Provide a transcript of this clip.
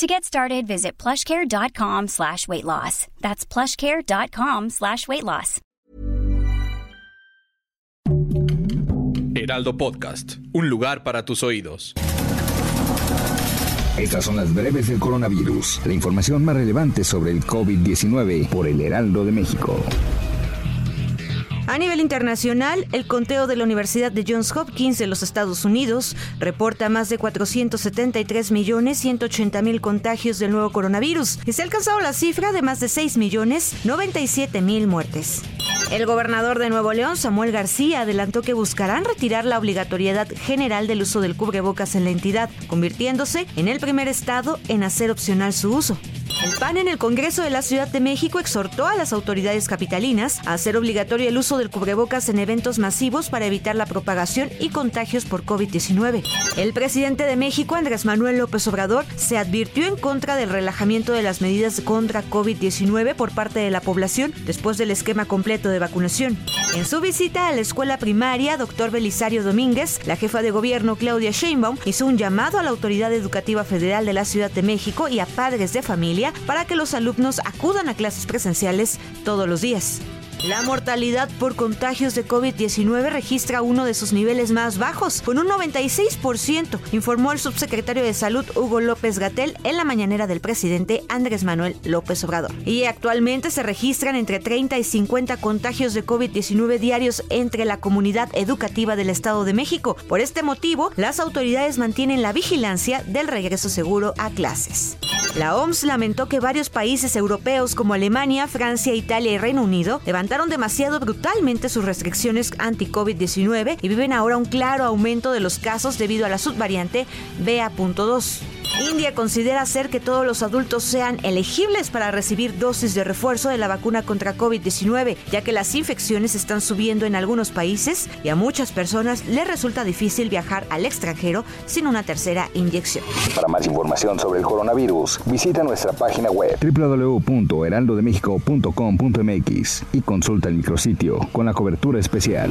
To get started, visit plushcare.com slash weight loss. That's plushcare.com slash weight loss. Heraldo Podcast, un lugar para tus oídos. Estas son las breves del coronavirus, la información más relevante sobre el COVID-19 por el Heraldo de México. A nivel internacional, el conteo de la Universidad de Johns Hopkins de los Estados Unidos reporta más de 473 millones 180 mil contagios del nuevo coronavirus y se ha alcanzado la cifra de más de 6 millones 97 mil muertes. El gobernador de Nuevo León, Samuel García, adelantó que buscarán retirar la obligatoriedad general del uso del cubrebocas en la entidad, convirtiéndose en el primer estado en hacer opcional su uso. El PAN en el Congreso de la Ciudad de México exhortó a las autoridades capitalinas a hacer obligatorio el uso del cubrebocas en eventos masivos para evitar la propagación y contagios por COVID-19. El presidente de México, Andrés Manuel López Obrador, se advirtió en contra del relajamiento de las medidas contra COVID-19 por parte de la población después del esquema completo de vacunación. En su visita a la escuela primaria, doctor Belisario Domínguez, la jefa de gobierno Claudia Sheinbaum hizo un llamado a la Autoridad Educativa Federal de la Ciudad de México y a padres de familia para que los alumnos acudan a clases presenciales todos los días. La mortalidad por contagios de COVID-19 registra uno de sus niveles más bajos, con un 96%, informó el subsecretario de Salud Hugo López Gatel en la mañanera del presidente Andrés Manuel López Obrador. Y actualmente se registran entre 30 y 50 contagios de COVID-19 diarios entre la comunidad educativa del Estado de México. Por este motivo, las autoridades mantienen la vigilancia del regreso seguro a clases. La OMS lamentó que varios países europeos como Alemania, Francia, Italia y Reino Unido demasiado brutalmente sus restricciones anti-COVID-19 y viven ahora un claro aumento de los casos debido a la subvariante BA.2. India considera hacer que todos los adultos sean elegibles para recibir dosis de refuerzo de la vacuna contra COVID-19, ya que las infecciones están subiendo en algunos países y a muchas personas les resulta difícil viajar al extranjero sin una tercera inyección. Para más información sobre el coronavirus, visita nuestra página web www.heraldodemexico.com.mx y consulta el micrositio con la cobertura especial.